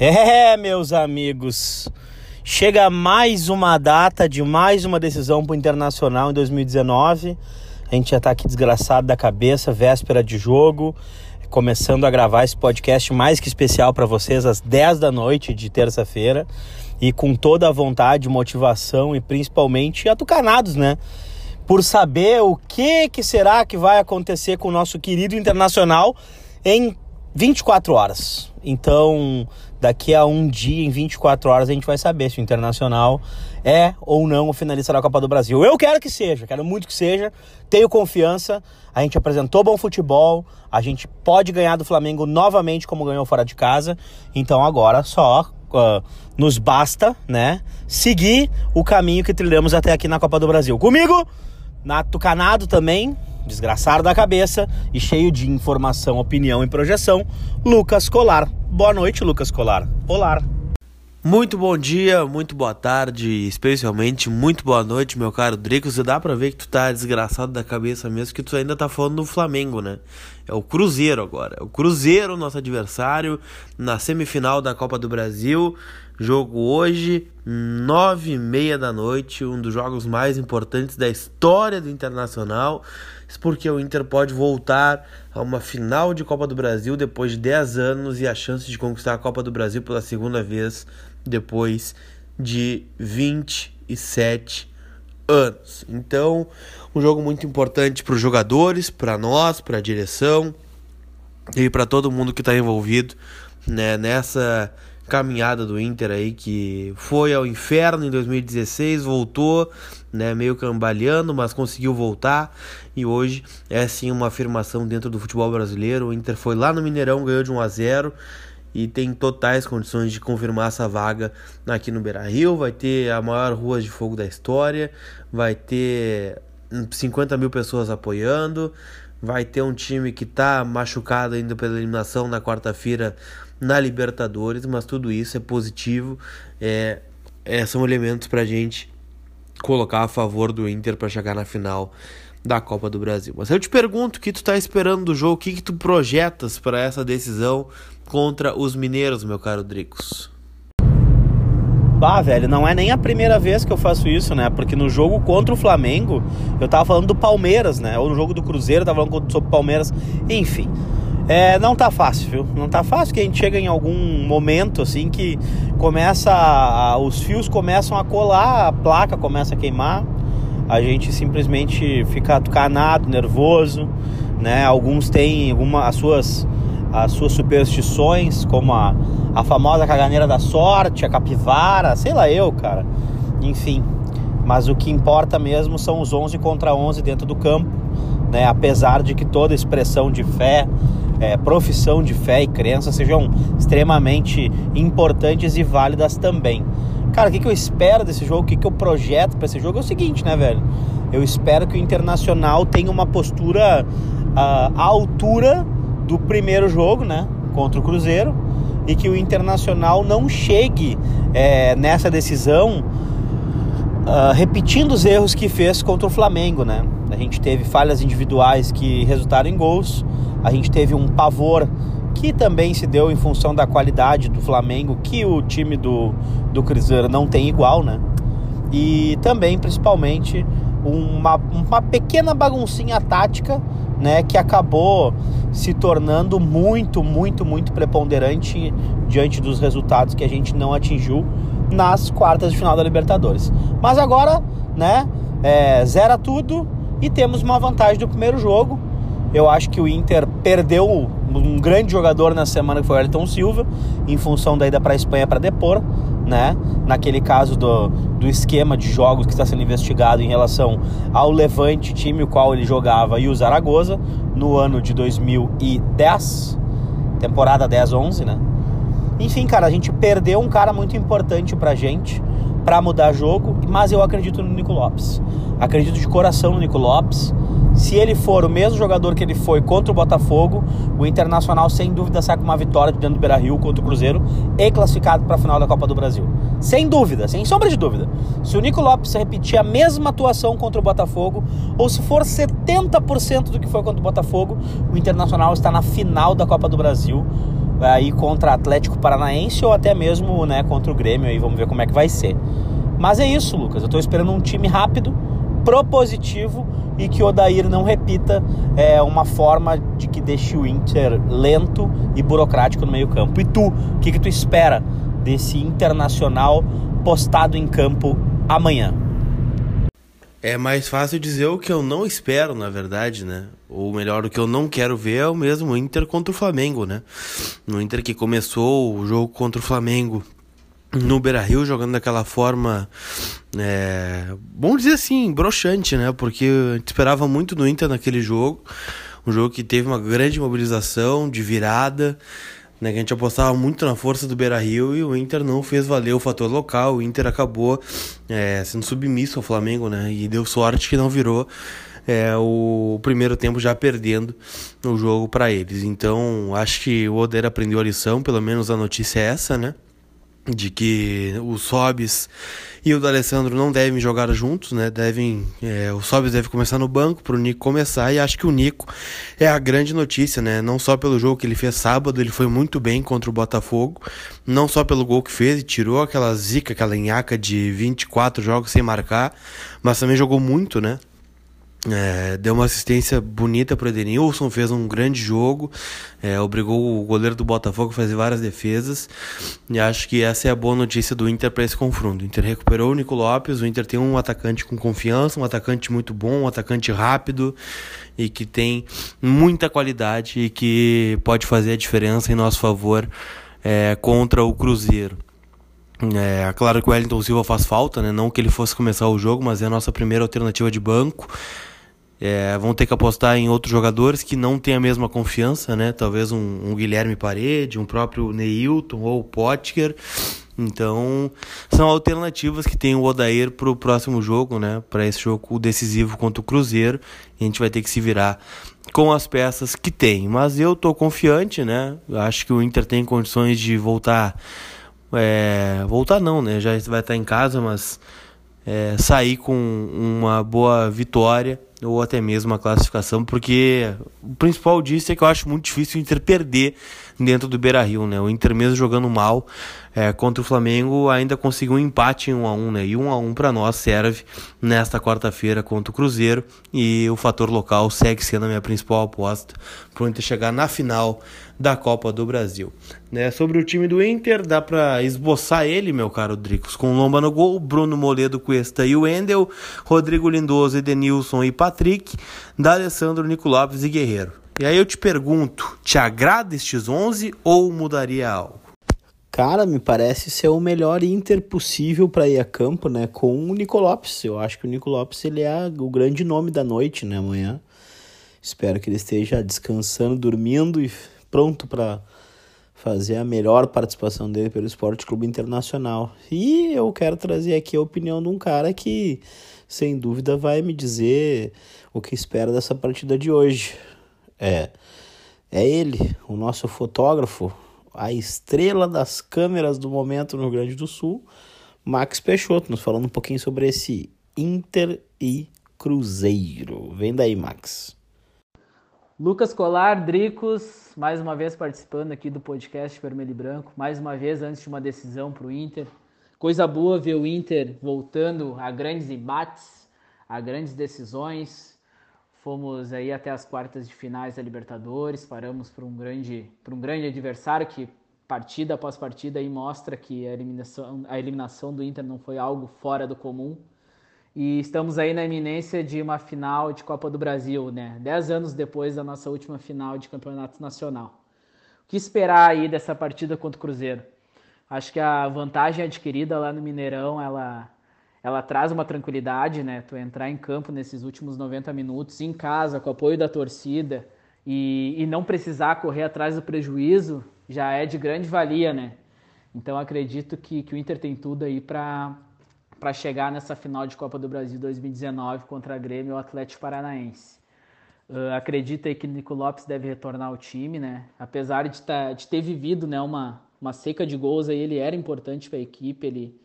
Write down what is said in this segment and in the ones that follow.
É, meus amigos, chega mais uma data de mais uma decisão para o Internacional em 2019. A gente já está aqui desgraçado da cabeça, véspera de jogo, começando a gravar esse podcast mais que especial para vocês às 10 da noite de terça-feira e com toda a vontade, motivação e principalmente atucanados, né? Por saber o que, que será que vai acontecer com o nosso querido Internacional em 24 horas. Então, daqui a um dia, em 24 horas, a gente vai saber se o Internacional é ou não o finalista da Copa do Brasil. Eu quero que seja, quero muito que seja, tenho confiança. A gente apresentou bom futebol, a gente pode ganhar do Flamengo novamente, como ganhou fora de casa. Então, agora só uh, nos basta, né, seguir o caminho que trilhamos até aqui na Copa do Brasil. Comigo, Nato Canado também, desgraçado da cabeça e cheio de informação, opinião e projeção, Lucas Colar. Boa noite, Lucas Colar. Olá. Muito bom dia, muito boa tarde, especialmente muito boa noite, meu caro Dricos. Dá pra ver que tu tá desgraçado da cabeça mesmo, que tu ainda tá falando do Flamengo, né? É o Cruzeiro agora. É o Cruzeiro, nosso adversário, na semifinal da Copa do Brasil. Jogo hoje, nove e meia da noite, um dos jogos mais importantes da história do Internacional. Porque o Inter pode voltar a uma final de Copa do Brasil depois de 10 anos e a chance de conquistar a Copa do Brasil pela segunda vez depois de 27 anos. Então, um jogo muito importante para os jogadores, para nós, para a direção e para todo mundo que está envolvido né, nessa caminhada do Inter aí que foi ao inferno em 2016, voltou, né, meio cambaleando, mas conseguiu voltar e hoje é sim uma afirmação dentro do futebol brasileiro. O Inter foi lá no Mineirão, ganhou de 1 a 0 e tem totais condições de confirmar essa vaga aqui no Beira Rio. Vai ter a maior rua de fogo da história, vai ter 50 mil pessoas apoiando, vai ter um time que está machucado ainda pela eliminação na quarta-feira na Libertadores, mas tudo isso é positivo, é, é são elementos para a gente colocar a favor do Inter para chegar na final da Copa do Brasil. Mas eu te pergunto o que tu tá esperando do jogo, o que, que tu projetas para essa decisão contra os mineiros, meu caro Dricos? Bah, velho, não é nem a primeira vez que eu faço isso, né? Porque no jogo contra o Flamengo, eu tava falando do Palmeiras, né? Ou no jogo do Cruzeiro, eu tava falando sobre o Palmeiras. Enfim, é, não tá fácil, viu? Não tá fácil que a gente chega em algum momento, assim, que começa... A, os fios começam a colar, a placa começa a queimar. A gente simplesmente fica canado, nervoso, né? Alguns têm alguma, as suas as suas superstições, como a, a famosa caganeira da sorte, a capivara, sei lá eu, cara. Enfim, mas o que importa mesmo são os 11 contra 11 dentro do campo, né? Apesar de que toda expressão de fé, é, profissão de fé e crença sejam extremamente importantes e válidas também. Cara, o que, que eu espero desse jogo, o que, que eu projeto para esse jogo é o seguinte, né, velho? Eu espero que o Internacional tenha uma postura uh, à altura do primeiro jogo, né, contra o Cruzeiro, e que o Internacional não chegue é, nessa decisão uh, repetindo os erros que fez contra o Flamengo, né? A gente teve falhas individuais que resultaram em gols, a gente teve um pavor que também se deu em função da qualidade do Flamengo, que o time do, do Cruzeiro não tem igual, né? E também, principalmente, uma, uma pequena baguncinha tática né, que acabou se tornando muito, muito, muito preponderante diante dos resultados que a gente não atingiu nas quartas de final da Libertadores. Mas agora, né, é, zera tudo e temos uma vantagem do primeiro jogo. Eu acho que o Inter perdeu um grande jogador na semana que foi o Elton Silva, em função da ida para a Espanha para depor né? Naquele caso do, do esquema de jogos que está sendo investigado em relação ao Levante, time o qual ele jogava, e o Zaragoza, no ano de 2010, temporada 10-11, né? Enfim, cara, a gente perdeu um cara muito importante pra gente para mudar jogo, mas eu acredito no Nico Lopes. Acredito de coração no Nico Lopes. Se ele for o mesmo jogador que ele foi contra o Botafogo, o Internacional sem dúvida sai com uma vitória de dentro do Beira-Rio contra o Cruzeiro e classificado para a final da Copa do Brasil. Sem dúvida, sem sombra de dúvida. Se o Nico Lopes repetir a mesma atuação contra o Botafogo, ou se for 70% do que foi contra o Botafogo, o Internacional está na final da Copa do Brasil. Aí contra Atlético Paranaense ou até mesmo né, contra o Grêmio. Aí vamos ver como é que vai ser. Mas é isso, Lucas. Eu estou esperando um time rápido, propositivo e que o Odair não repita é, uma forma de que deixe o Inter lento e burocrático no meio-campo. E tu, o que, que tu espera desse internacional postado em campo amanhã? É mais fácil dizer o que eu não espero, na verdade, né? Ou melhor, o que eu não quero ver é o mesmo Inter contra o Flamengo, né? No Inter que começou o jogo contra o Flamengo no Beira-Rio jogando daquela forma, é, vamos dizer assim, broxante, né? Porque a gente esperava muito do Inter naquele jogo, um jogo que teve uma grande mobilização de virada, né? Que a gente apostava muito na força do Beira-Rio e o Inter não fez valer o fator local, o Inter acabou é, sendo submisso ao Flamengo, né? E deu sorte que não virou é, o primeiro tempo já perdendo o jogo para eles. Então, acho que o Oder aprendeu a lição, pelo menos a notícia é essa, né? de que o Sobis e o D'Alessandro não devem jogar juntos, né? Devem, é, o Sobis deve começar no banco para o Nico começar e acho que o Nico é a grande notícia, né? Não só pelo jogo que ele fez sábado, ele foi muito bem contra o Botafogo, não só pelo gol que fez e tirou aquela zica, aquela nhaca de 24 jogos sem marcar, mas também jogou muito, né? É, deu uma assistência bonita para o Edenilson, fez um grande jogo, é, obrigou o goleiro do Botafogo a fazer várias defesas. E acho que essa é a boa notícia do Inter para esse confronto. O Inter recuperou o Nico Lopes, o Inter tem um atacante com confiança, um atacante muito bom, um atacante rápido e que tem muita qualidade e que pode fazer a diferença em nosso favor é, contra o Cruzeiro. É claro que o Wellington Silva faz falta, né? Não que ele fosse começar o jogo, mas é a nossa primeira alternativa de banco. É, vão ter que apostar em outros jogadores que não têm a mesma confiança, né? Talvez um, um Guilherme Parede, um próprio Neilton ou Potker. Então, são alternativas que tem o Odair para o próximo jogo, né? Para esse jogo decisivo contra o Cruzeiro. a gente vai ter que se virar com as peças que tem. Mas eu tô confiante, né? Acho que o Inter tem condições de voltar. É, voltar não, né? Já vai estar em casa, mas é, sair com uma boa vitória ou até mesmo a classificação, porque o principal disso é que eu acho muito difícil o Inter perder dentro do Beira-Rio, né? O Inter mesmo jogando mal é, contra o Flamengo ainda conseguiu um empate em 1 a 1, né? E 1 a 1 para nós serve nesta quarta-feira contra o Cruzeiro e o fator local segue sendo a minha principal aposta para o Inter chegar na final da Copa do Brasil. Né? Sobre o time do Inter, dá para esboçar ele, meu caro Dricos, com Lomba no gol, Bruno Moledo, Cuesta e Wendel, Rodrigo Lindoso, Edenilson e Patrick, D'Alessandro, Nico Lopes e Guerreiro. E aí eu te pergunto, te agrada estes 11 ou mudaria algo? Cara, me parece ser o melhor Inter possível para ir a campo, né? Com o Nico Lopes. Eu acho que o Nico Lopes ele é o grande nome da noite, né? Amanhã. Espero que ele esteja descansando, dormindo e pronto para fazer a melhor participação dele pelo Esporte Clube Internacional. E eu quero trazer aqui a opinião de um cara que, sem dúvida, vai me dizer o que espera dessa partida de hoje. É, é ele, o nosso fotógrafo, a estrela das câmeras do momento no Rio Grande do Sul, Max Peixoto, nos falando um pouquinho sobre esse Inter e Cruzeiro. Vem daí, Max. Lucas Colar, Dricos, mais uma vez participando aqui do podcast Vermelho e Branco, mais uma vez antes de uma decisão para o Inter. Coisa boa ver o Inter voltando a grandes embates, a grandes decisões, Fomos aí até as quartas de finais da Libertadores, paramos para um grande, para um grande adversário que partida após partida aí mostra que a eliminação, a eliminação do Inter não foi algo fora do comum. E estamos aí na iminência de uma final de Copa do Brasil, né? Dez anos depois da nossa última final de Campeonato Nacional. O que esperar aí dessa partida contra o Cruzeiro? Acho que a vantagem adquirida lá no Mineirão, ela ela traz uma tranquilidade, né? Tu entrar em campo nesses últimos 90 minutos, em casa, com o apoio da torcida e, e não precisar correr atrás do prejuízo, já é de grande valia, né? Então acredito que, que o Inter tem tudo aí para para chegar nessa final de Copa do Brasil 2019 contra a Grêmio e o Atlético Paranaense. Uh, acredito aí que Nico Lopes deve retornar ao time, né? Apesar de, tá, de ter vivido né, uma, uma seca de gols aí, ele era importante para a equipe, ele,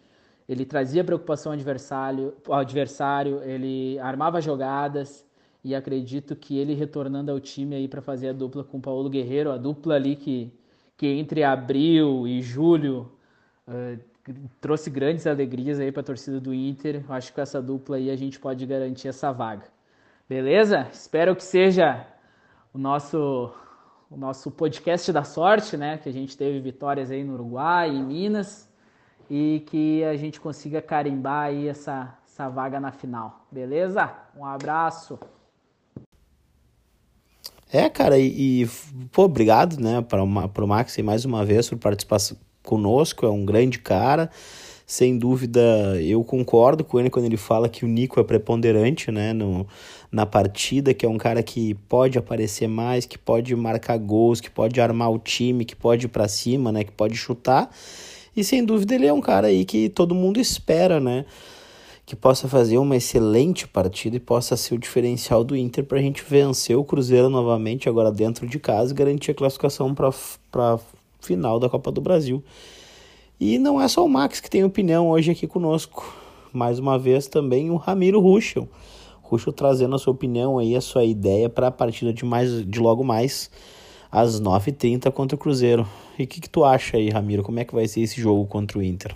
ele trazia preocupação ao adversário, ao adversário, ele armava jogadas e acredito que ele retornando ao time aí para fazer a dupla com o Paulo Guerreiro, a dupla ali que, que entre abril e julho uh, trouxe grandes alegrias aí para a torcida do Inter. Acho que com essa dupla aí a gente pode garantir essa vaga. Beleza? Espero que seja o nosso o nosso podcast da sorte, né? Que a gente teve vitórias aí no Uruguai, em Minas e que a gente consiga carimbar aí essa, essa vaga na final. Beleza? Um abraço. É, cara, e, e pô, obrigado, né, para o Max mais uma vez por participar conosco, é um grande cara. Sem dúvida, eu concordo com ele quando ele fala que o Nico é preponderante, né, no, na partida, que é um cara que pode aparecer mais, que pode marcar gols, que pode armar o time, que pode ir para cima, né, que pode chutar. E sem dúvida ele é um cara aí que todo mundo espera, né? Que possa fazer uma excelente partida e possa ser o diferencial do Inter para a gente vencer o Cruzeiro novamente, agora dentro de casa, e garantir a classificação para a final da Copa do Brasil. E não é só o Max que tem opinião hoje aqui conosco. Mais uma vez também o Ramiro Ruschel. Ruschel trazendo a sua opinião aí, a sua ideia para a partida de, mais, de logo mais às 9h30 contra o Cruzeiro. E o que, que tu acha aí, Ramiro? Como é que vai ser esse jogo contra o Inter?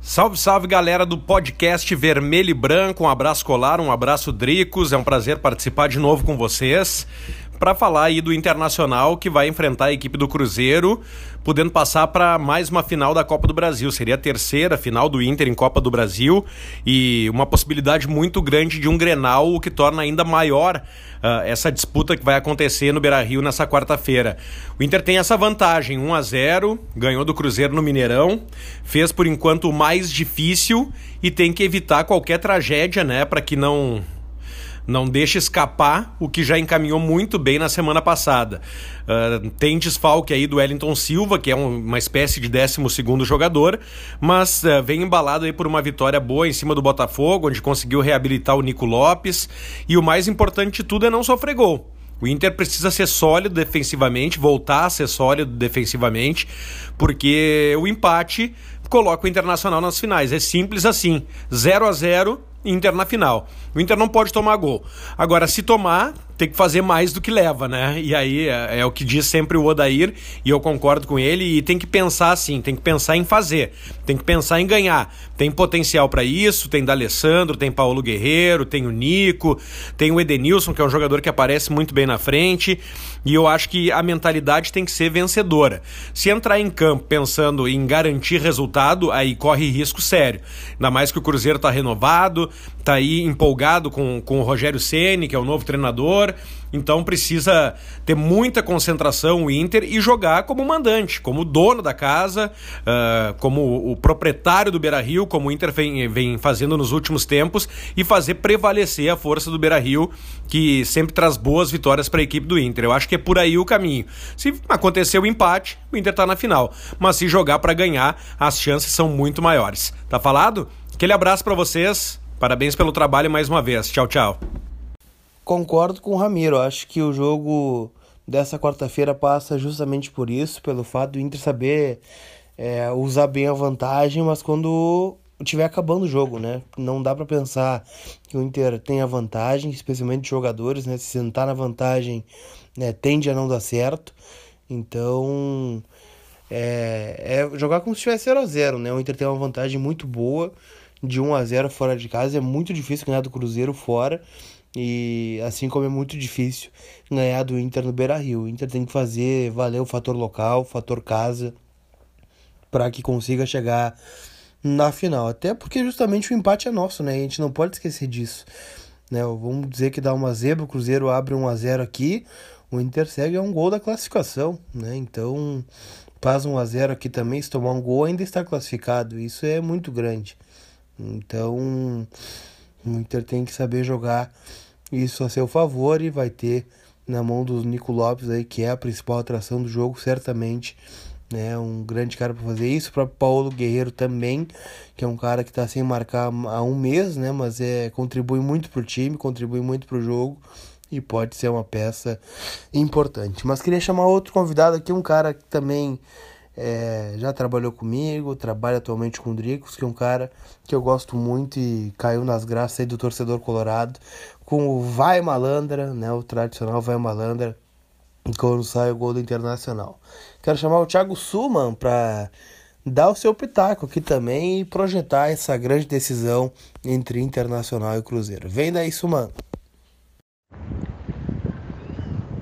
Salve, salve galera do podcast Vermelho e Branco. Um abraço colar, um abraço Dricos. É um prazer participar de novo com vocês para falar aí do Internacional que vai enfrentar a equipe do Cruzeiro, podendo passar para mais uma final da Copa do Brasil. Seria a terceira final do Inter em Copa do Brasil e uma possibilidade muito grande de um Grenal, o que torna ainda maior uh, essa disputa que vai acontecer no Beira-Rio nessa quarta-feira. O Inter tem essa vantagem, 1 a 0, ganhou do Cruzeiro no Mineirão, fez por enquanto o mais difícil e tem que evitar qualquer tragédia, né, para que não não deixa escapar o que já encaminhou muito bem na semana passada. Uh, tem desfalque aí do Wellington Silva, que é um, uma espécie de 12 jogador, mas uh, vem embalado aí por uma vitória boa em cima do Botafogo, onde conseguiu reabilitar o Nico Lopes. E o mais importante de tudo é não sofrer gol. O Inter precisa ser sólido defensivamente, voltar a ser sólido defensivamente, porque o empate coloca o Internacional nas finais. É simples assim. 0 a 0 Inter na final. O Inter não pode tomar gol. Agora, se tomar, tem que fazer mais do que leva, né? E aí é, é, o que diz sempre o Odair, e eu concordo com ele, e tem que pensar assim, tem que pensar em fazer, tem que pensar em ganhar. Tem potencial para isso, tem D'Alessandro, tem Paulo Guerreiro, tem o Nico, tem o Edenilson, que é um jogador que aparece muito bem na frente, e eu acho que a mentalidade tem que ser vencedora. Se entrar em campo pensando em garantir resultado, aí corre risco sério. Ainda mais que o Cruzeiro tá renovado, tá aí empolgado com, com o Rogério Ceni, que é o novo treinador. Então precisa ter muita concentração o Inter e jogar como mandante, como dono da casa, uh, como o proprietário do Beira Rio, como o Inter vem, vem fazendo nos últimos tempos, e fazer prevalecer a força do Beira Rio, que sempre traz boas vitórias para a equipe do Inter. Eu acho que é por aí o caminho. Se acontecer o empate, o Inter está na final. Mas se jogar para ganhar, as chances são muito maiores. Tá falado? Aquele abraço para vocês. Parabéns pelo trabalho mais uma vez. Tchau, tchau. Concordo com o Ramiro. Acho que o jogo dessa quarta-feira passa justamente por isso, pelo fato do Inter saber é, usar bem a vantagem, mas quando estiver acabando o jogo, né? Não dá para pensar que o Inter tem a vantagem, especialmente jogadores, né? Se sentar na vantagem, né, tende a não dar certo. Então, é, é jogar como se tivesse 0 a 0 né? O Inter tem uma vantagem muito boa de 1 a 0 fora de casa. É muito difícil ganhar do Cruzeiro fora. E assim como é muito difícil ganhar do Inter no Beira Rio. O Inter tem que fazer valer o fator local, o fator casa, para que consiga chegar na final. Até porque justamente o empate é nosso, né? A gente não pode esquecer disso. Né? Vamos dizer que dá uma zebra, o Cruzeiro abre 1 a 0 aqui, o Inter segue a um gol da classificação, né? Então, faz 1 a 0 aqui também, se tomar um gol ainda está classificado. Isso é muito grande. Então, o Inter tem que saber jogar isso a seu favor e vai ter na mão do Nico Lopes aí, que é a principal atração do jogo, certamente. Né, um grande cara para fazer isso. Para Paulo Guerreiro também, que é um cara que está sem marcar há um mês, né, mas é contribui muito para o time, contribui muito para o jogo e pode ser uma peça importante. Mas queria chamar outro convidado aqui, um cara que também é, já trabalhou comigo, trabalha atualmente com o Dricos, que é um cara que eu gosto muito e caiu nas graças aí do torcedor colorado, com o Vai Malandra, né, o tradicional Vai Malandra, quando sai o gol do Internacional. Quero chamar o Thiago Suman para dar o seu pitaco aqui também e projetar essa grande decisão entre Internacional e Cruzeiro. Vem daí, Suman.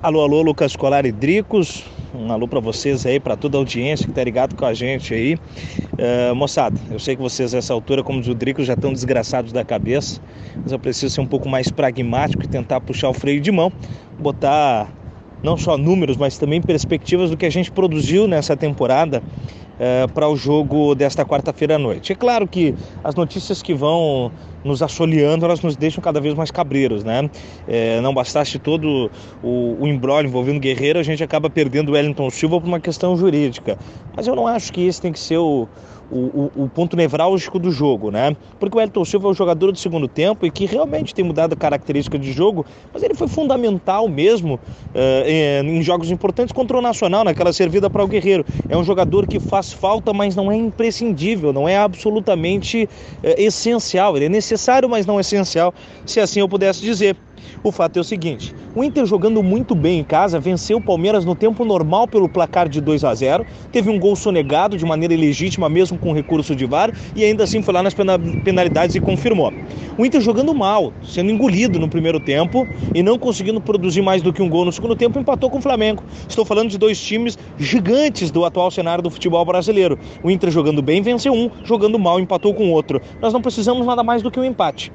Alô, alô, Lucas Colar e Dricos. Um alô para vocês aí, para toda a audiência que tá ligado com a gente aí. Uh, moçada, eu sei que vocês nessa altura, como os Dricos, já estão desgraçados da cabeça, mas eu preciso ser um pouco mais pragmático e tentar puxar o freio de mão, botar não só números, mas também perspectivas do que a gente produziu nessa temporada uh, para o jogo desta quarta-feira à noite. É claro que as notícias que vão nos assoleando, elas nos deixam cada vez mais cabreiros, né? É, não bastasse todo o, o envolvendo Guerreiro, a gente acaba perdendo o Wellington Silva por uma questão jurídica. Mas eu não acho que esse tem que ser o, o, o, ponto nevrálgico do jogo, né? Porque o Elton Silva é um jogador do segundo tempo e que realmente tem mudado a característica de jogo, mas ele foi fundamental mesmo uh, em, jogos importantes contra o Nacional, naquela servida para o Guerreiro. É um jogador que faz falta, mas não é imprescindível, não é absolutamente uh, essencial. Ele é necessário, mas não essencial, se assim eu pudesse dizer. O fato é o seguinte: o Inter jogando muito bem em casa venceu o Palmeiras no tempo normal pelo placar de 2 a 0, teve um gol sonegado de maneira ilegítima, mesmo com recurso de VAR, e ainda assim foi lá nas penalidades e confirmou. O Inter jogando mal, sendo engolido no primeiro tempo e não conseguindo produzir mais do que um gol no segundo tempo, empatou com o Flamengo. Estou falando de dois times gigantes do atual cenário do futebol brasileiro. O Inter jogando bem venceu um, jogando mal empatou com o outro. Nós não precisamos nada mais do que um empate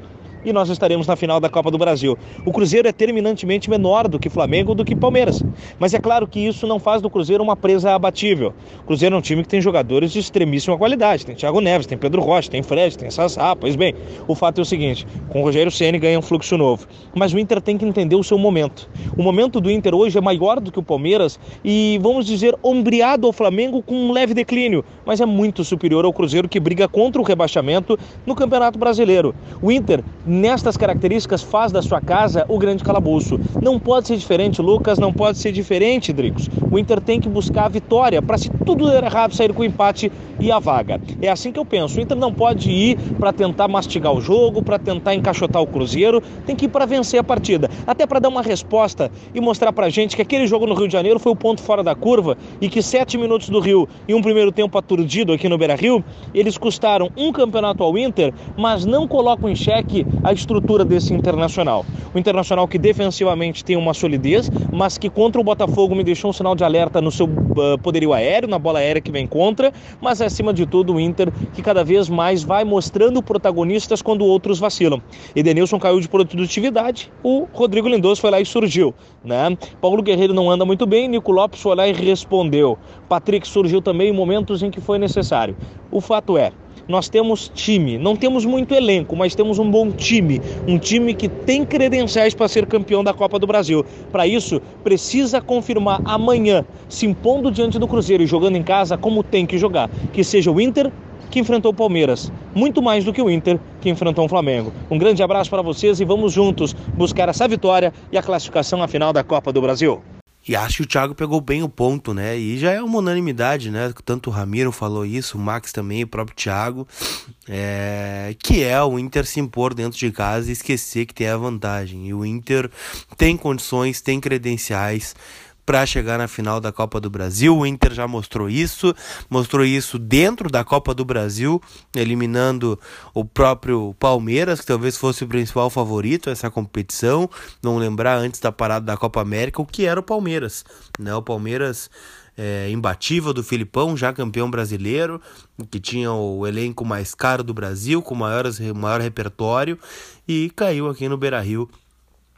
e nós estaremos na final da Copa do Brasil. O Cruzeiro é terminantemente menor do que Flamengo do que Palmeiras, mas é claro que isso não faz do Cruzeiro uma presa abatível. O Cruzeiro é um time que tem jogadores de extremíssima qualidade, tem Thiago Neves, tem Pedro Rocha, tem Fred, tem Sassá, pois bem, o fato é o seguinte, com o Rogério Ceni ganha um fluxo novo, mas o Inter tem que entender o seu momento. O momento do Inter hoje é maior do que o Palmeiras e, vamos dizer, ombreado ao Flamengo com um leve declínio, mas é muito superior ao Cruzeiro que briga contra o rebaixamento no Campeonato Brasileiro. O Inter nestas características faz da sua casa o grande calabouço. Não pode ser diferente, Lucas, não pode ser diferente, Dricos. O Inter tem que buscar a vitória para, se tudo der errado, sair com o empate e a vaga. É assim que eu penso. O Inter não pode ir para tentar mastigar o jogo, para tentar encaixotar o Cruzeiro, tem que ir para vencer a partida. Até para dar uma resposta e mostrar para gente que aquele jogo no Rio de Janeiro foi o ponto fora da curva e que sete minutos do Rio e um primeiro tempo aturdido aqui no Beira Rio, eles custaram um campeonato ao Inter, mas não colocam em xeque a estrutura desse Internacional. O Internacional que defensivamente tem uma solidez, mas que contra o Botafogo me deixou um sinal de alerta no seu uh, poderio aéreo, na bola aérea que vem contra, mas acima de tudo o Inter que cada vez mais vai mostrando protagonistas quando outros vacilam. Edenilson caiu de produtividade, o Rodrigo Lindoso foi lá e surgiu, né? Paulo Guerreiro não anda muito bem, Nico Lopes foi lá e respondeu. Patrick surgiu também em momentos em que foi necessário. O fato é, nós temos time, não temos muito elenco, mas temos um bom time, um time que tem credenciais para ser campeão da Copa do Brasil. Para isso, precisa confirmar amanhã, se impondo diante do Cruzeiro e jogando em casa como tem que jogar, que seja o Inter que enfrentou o Palmeiras, muito mais do que o Inter que enfrentou o Flamengo. Um grande abraço para vocês e vamos juntos buscar essa vitória e a classificação à final da Copa do Brasil. E acho que o Thiago pegou bem o ponto, né? E já é uma unanimidade, né? Tanto o Ramiro falou isso, o Max também, o próprio Thiago. É... Que é o Inter se impor dentro de casa e esquecer que tem a vantagem. E o Inter tem condições, tem credenciais para chegar na final da Copa do Brasil. O Inter já mostrou isso, mostrou isso dentro da Copa do Brasil, eliminando o próprio Palmeiras, que talvez fosse o principal favorito essa competição. Não lembrar antes da parada da Copa América o que era o Palmeiras, né? O Palmeiras é, imbatível do Filipão, já campeão brasileiro, que tinha o elenco mais caro do Brasil, com maior, maior repertório, e caiu aqui no Beira Rio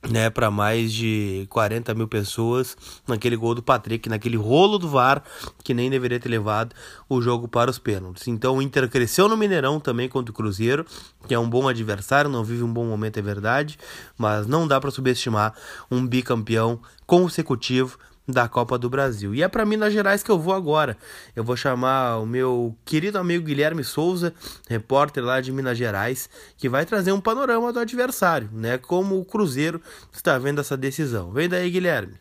né, para mais de 40 mil pessoas naquele gol do Patrick, naquele rolo do VAR que nem deveria ter levado o jogo para os pênaltis. Então o Inter cresceu no Mineirão também contra o Cruzeiro, que é um bom adversário, não vive um bom momento, é verdade, mas não dá para subestimar um bicampeão consecutivo da Copa do Brasil. E é para Minas Gerais que eu vou agora. Eu vou chamar o meu querido amigo Guilherme Souza, repórter lá de Minas Gerais, que vai trazer um panorama do adversário, né? Como o Cruzeiro está vendo essa decisão. Vem daí, Guilherme.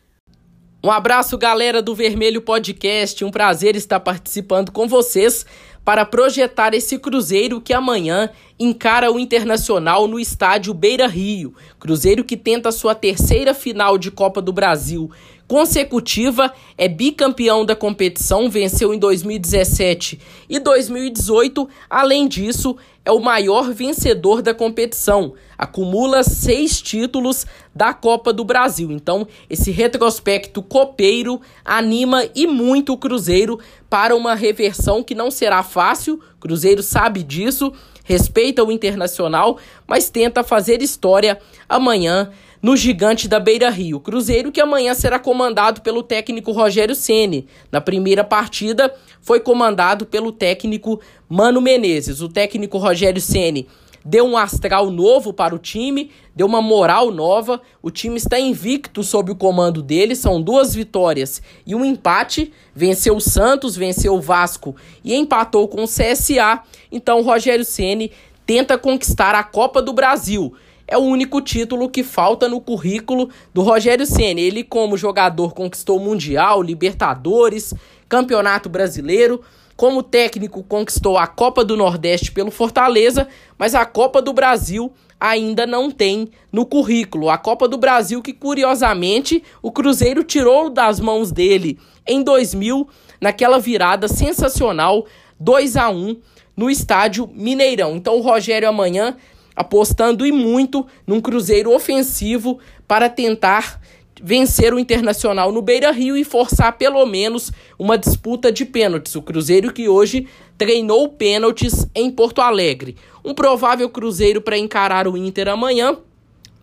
Um abraço, galera do Vermelho Podcast. Um prazer estar participando com vocês para projetar esse Cruzeiro que amanhã encara o Internacional no estádio Beira Rio. Cruzeiro que tenta sua terceira final de Copa do Brasil consecutiva, é bicampeão da competição, venceu em 2017 e 2018. Além disso, é o maior vencedor da competição, acumula seis títulos da Copa do Brasil. Então, esse retrospecto copeiro anima e muito o Cruzeiro para uma reversão que não será fácil. Cruzeiro sabe disso, respeita o internacional, mas tenta fazer história amanhã no Gigante da Beira Rio. Cruzeiro que amanhã será comandado pelo técnico Rogério Ceni. Na primeira partida foi comandado pelo técnico Mano Menezes. O técnico Rogério Ceni deu um astral novo para o time, deu uma moral nova. O time está invicto sob o comando dele, são duas vitórias e um empate. Venceu o Santos, venceu o Vasco e empatou com o CSA. Então o Rogério Ceni tenta conquistar a Copa do Brasil é o único título que falta no currículo do Rogério Ceni. Ele, como jogador, conquistou Mundial, Libertadores, Campeonato Brasileiro. Como técnico, conquistou a Copa do Nordeste pelo Fortaleza, mas a Copa do Brasil ainda não tem no currículo. A Copa do Brasil, que curiosamente o Cruzeiro tirou das mãos dele em 2000, naquela virada sensacional 2 a 1 no estádio Mineirão. Então o Rogério amanhã apostando e muito num Cruzeiro ofensivo para tentar vencer o Internacional no Beira-Rio e forçar pelo menos uma disputa de pênaltis. O Cruzeiro que hoje treinou pênaltis em Porto Alegre. Um provável Cruzeiro para encarar o Inter amanhã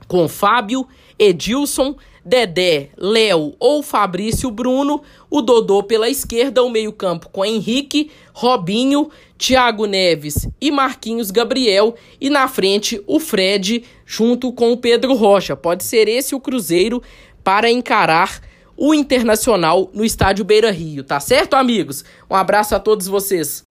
com Fábio, Edilson, Dedé, Léo ou Fabrício Bruno, o Dodô pela esquerda, o meio-campo com Henrique, Robinho, Thiago Neves e Marquinhos Gabriel, e na frente o Fred junto com o Pedro Rocha. Pode ser esse o Cruzeiro para encarar o Internacional no estádio Beira Rio, tá certo, amigos? Um abraço a todos vocês.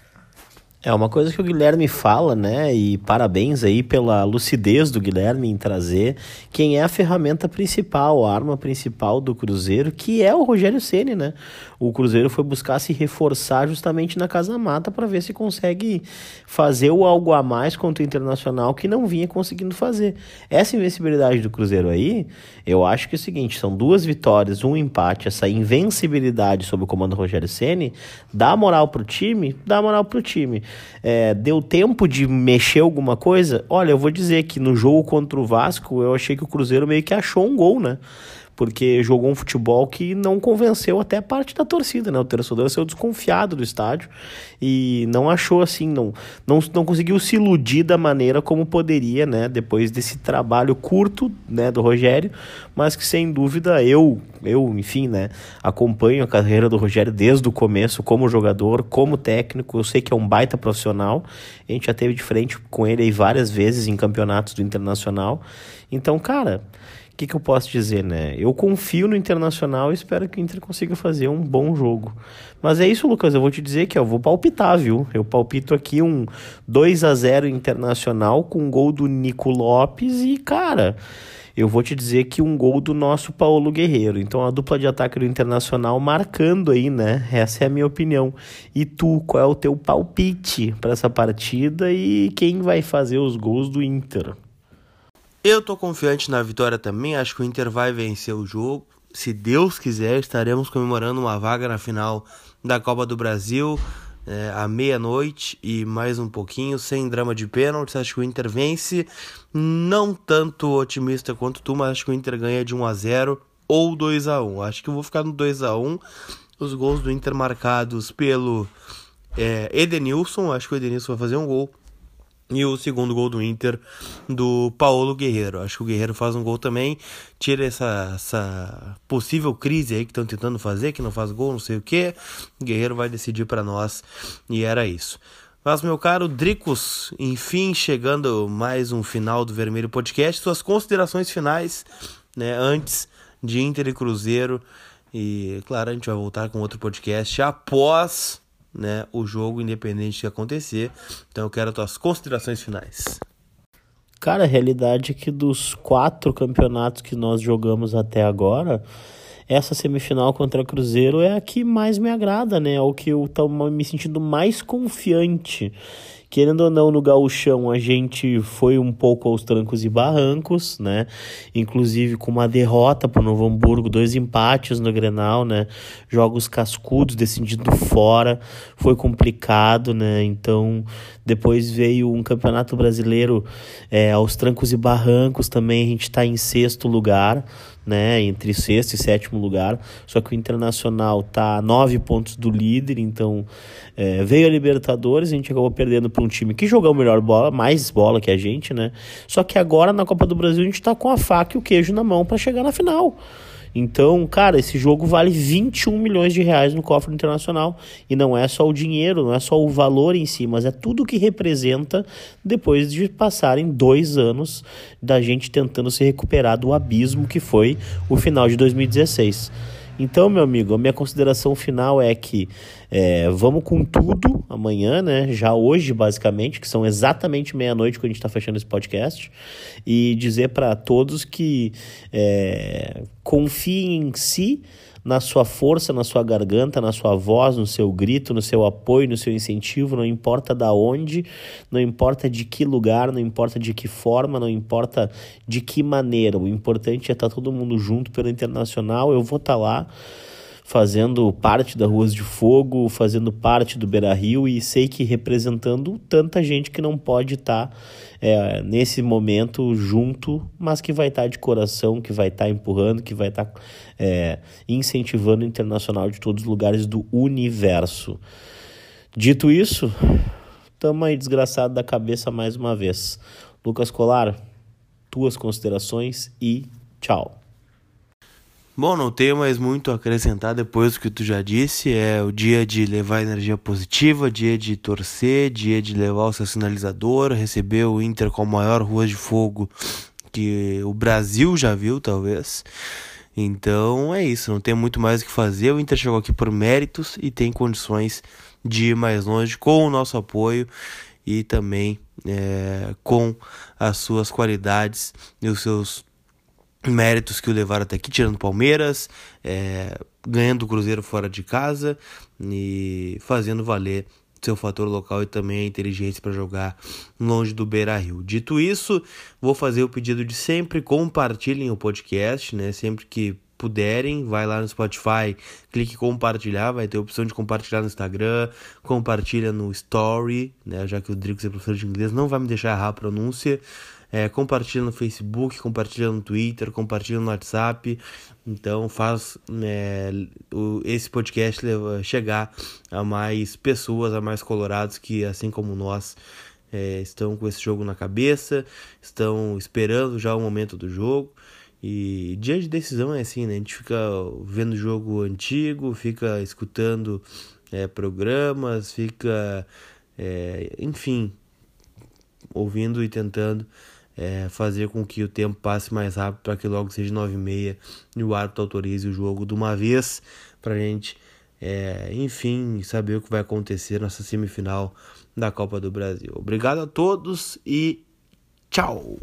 É uma coisa que o Guilherme fala, né? E parabéns aí pela lucidez do Guilherme em trazer quem é a ferramenta principal, a arma principal do Cruzeiro, que é o Rogério Ceni, né? O Cruzeiro foi buscar se reforçar justamente na Casa Mata para ver se consegue fazer o algo a mais contra o Internacional que não vinha conseguindo fazer. Essa invencibilidade do Cruzeiro aí, eu acho que é o seguinte, são duas vitórias, um empate, essa invencibilidade sob o comando do Rogério Ceni, dá moral pro time, dá moral pro time é, deu tempo de mexer alguma coisa? Olha, eu vou dizer que no jogo contra o Vasco, eu achei que o Cruzeiro meio que achou um gol, né? Porque jogou um futebol que não convenceu até parte da torcida, né? O torcedor saiu desconfiado do estádio e não achou assim, não, não, não conseguiu se iludir da maneira como poderia, né? Depois desse trabalho curto, né, do Rogério, mas que sem dúvida eu, eu, enfim, né, acompanho a carreira do Rogério desde o começo como jogador, como técnico, eu sei que é um baita profissional. A gente já teve de frente com ele aí várias vezes em campeonatos do Internacional. Então, cara, o que, que eu posso dizer, né? Eu confio no Internacional e espero que o Inter consiga fazer um bom jogo. Mas é isso, Lucas. Eu vou te dizer que eu vou palpitar, viu? Eu palpito aqui um 2 a 0 Internacional com um gol do Nico Lopes e, cara, eu vou te dizer que um gol do nosso Paulo Guerreiro. Então a dupla de ataque do Internacional marcando aí, né? Essa é a minha opinião. E tu, qual é o teu palpite para essa partida e quem vai fazer os gols do Inter? Eu tô confiante na vitória também, acho que o Inter vai vencer o jogo. Se Deus quiser, estaremos comemorando uma vaga na final da Copa do Brasil é, à meia-noite e mais um pouquinho, sem drama de pênaltis. Acho que o Inter vence. Não tanto otimista quanto tu, mas acho que o Inter ganha de 1 a 0 ou 2 a 1 Acho que eu vou ficar no 2 a 1 Os gols do Inter marcados pelo é, Edenilson. Acho que o Edenilson vai fazer um gol. E o segundo gol do Inter do Paulo Guerreiro. Acho que o Guerreiro faz um gol também, tira essa, essa possível crise aí que estão tentando fazer, que não faz gol, não sei o que. O Guerreiro vai decidir para nós e era isso. Mas, meu caro Dricos, enfim, chegando mais um final do Vermelho Podcast, suas considerações finais, né, antes de Inter e Cruzeiro. E, claro, a gente vai voltar com outro podcast após né, o jogo, independente de acontecer. Então eu quero as tuas considerações finais. Cara, a realidade é que dos quatro campeonatos que nós jogamos até agora, essa semifinal contra o Cruzeiro é a que mais me agrada, né? É o que eu tô me sentindo mais confiante querendo ou não, no gauchão a gente foi um pouco aos trancos e barrancos, né? Inclusive com uma derrota para o Novo Hamburgo, dois empates no Grenal, né? Jogos cascudos, decidido fora, foi complicado, né? Então, depois veio um campeonato brasileiro é, aos trancos e barrancos também, a gente está em sexto lugar, né, entre sexto e sétimo lugar. Só que o Internacional tá a nove pontos do líder, então é, veio a Libertadores, a gente acabou perdendo para um time que jogou melhor bola, mais bola que a gente, né? Só que agora na Copa do Brasil a gente tá com a faca e o queijo na mão para chegar na final. Então, cara, esse jogo vale 21 milhões de reais no cofre internacional. E não é só o dinheiro, não é só o valor em si, mas é tudo que representa depois de passarem dois anos da gente tentando se recuperar do abismo que foi o final de 2016. Então, meu amigo, a minha consideração final é que é, vamos com tudo amanhã, né? Já hoje, basicamente, que são exatamente meia-noite que a gente está fechando esse podcast, e dizer para todos que é, confiem em si na sua força, na sua garganta, na sua voz, no seu grito, no seu apoio, no seu incentivo, não importa da onde, não importa de que lugar, não importa de que forma, não importa de que maneira. O importante é estar todo mundo junto pelo internacional. Eu vou estar tá lá fazendo parte da Ruas de Fogo, fazendo parte do Beira Rio e sei que representando tanta gente que não pode estar tá, é, nesse momento junto, mas que vai estar tá de coração, que vai estar tá empurrando, que vai estar tá, é, incentivando o internacional de todos os lugares do universo. Dito isso, estamos aí desgraçado da cabeça mais uma vez. Lucas Colar, tuas considerações e tchau. Bom, não tenho mais muito a acrescentar depois do que tu já disse. É o dia de levar energia positiva, dia de torcer, dia de levar o seu sinalizador, receber o Inter com a maior rua de fogo que o Brasil já viu, talvez. Então é isso, não tem muito mais o que fazer. O Inter chegou aqui por méritos e tem condições de ir mais longe com o nosso apoio e também é, com as suas qualidades e os seus méritos que o levaram até aqui, tirando Palmeiras, é, ganhando o Cruzeiro fora de casa e fazendo valer seu fator local e também a inteligência para jogar longe do Beira Rio. Dito isso, vou fazer o pedido de sempre, compartilhem o podcast, né? Sempre que puderem, vai lá no Spotify, clique compartilhar, vai ter a opção de compartilhar no Instagram, compartilha no Story, né? Já que o Drico é professor de inglês, não vai me deixar errar a pronúncia. É, compartilha no Facebook, compartilha no Twitter, compartilha no WhatsApp. Então faz né, o, esse podcast chegar a mais pessoas, a mais colorados que, assim como nós, é, estão com esse jogo na cabeça, estão esperando já o momento do jogo. E dia de decisão é assim, né? A gente fica vendo jogo antigo, fica escutando é, programas, fica, é, enfim, ouvindo e tentando é, fazer com que o tempo passe mais rápido para que logo seja 9 e meia e o árbitro autorize o jogo de uma vez para a gente, é, enfim, saber o que vai acontecer nessa semifinal da Copa do Brasil. Obrigado a todos e tchau!